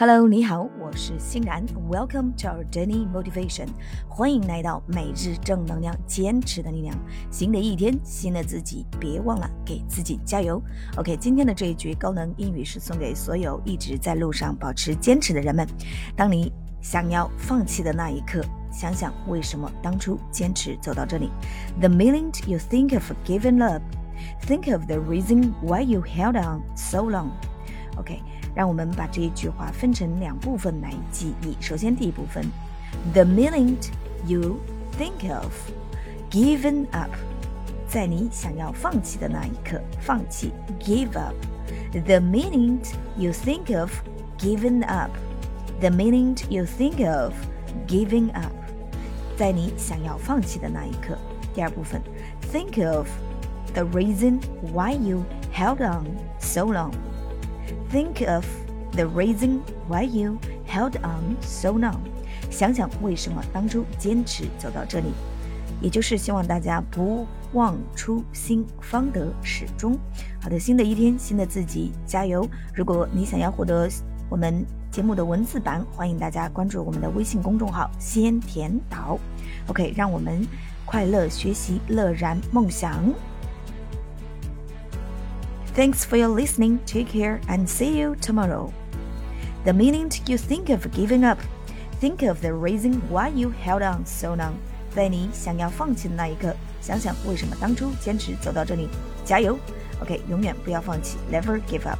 Hello，你好，我是欣然。Welcome to our daily motivation，欢迎来到每日正能量，坚持的力量。新的一天，新的自己，别忘了给自己加油。OK，今天的这一句高能英语是送给所有一直在路上保持坚持的人们。当你想要放弃的那一刻，想想为什么当初坚持走到这里。The minute you think of giving up, think of the reason why you held on so long. OK。让我们把这一句话分成两部分来记忆。首先，第一部分，the minute you think of giving up，在你想要放弃的那一刻，放弃，give up。The minute you think of giving up，the minute you think of giving up，在你想要放弃的那一刻。第二部分，think of the reason why you held on so long。 Think of the reason why you held on so long。想想为什么当初坚持走到这里，也就是希望大家不忘初心，方得始终。好的，新的一天，新的自己，加油！如果你想要获得我们节目的文字版，欢迎大家关注我们的微信公众号“先甜岛”。OK，让我们快乐学习，乐然梦想。Thanks for your listening. Take care and see you tomorrow. The minute you think of giving up, think of the reason why you held on so long. 在你想要放弃的那一刻，想想为什么当初坚持走到这里。加油！OK，永远不要放弃，Never give up。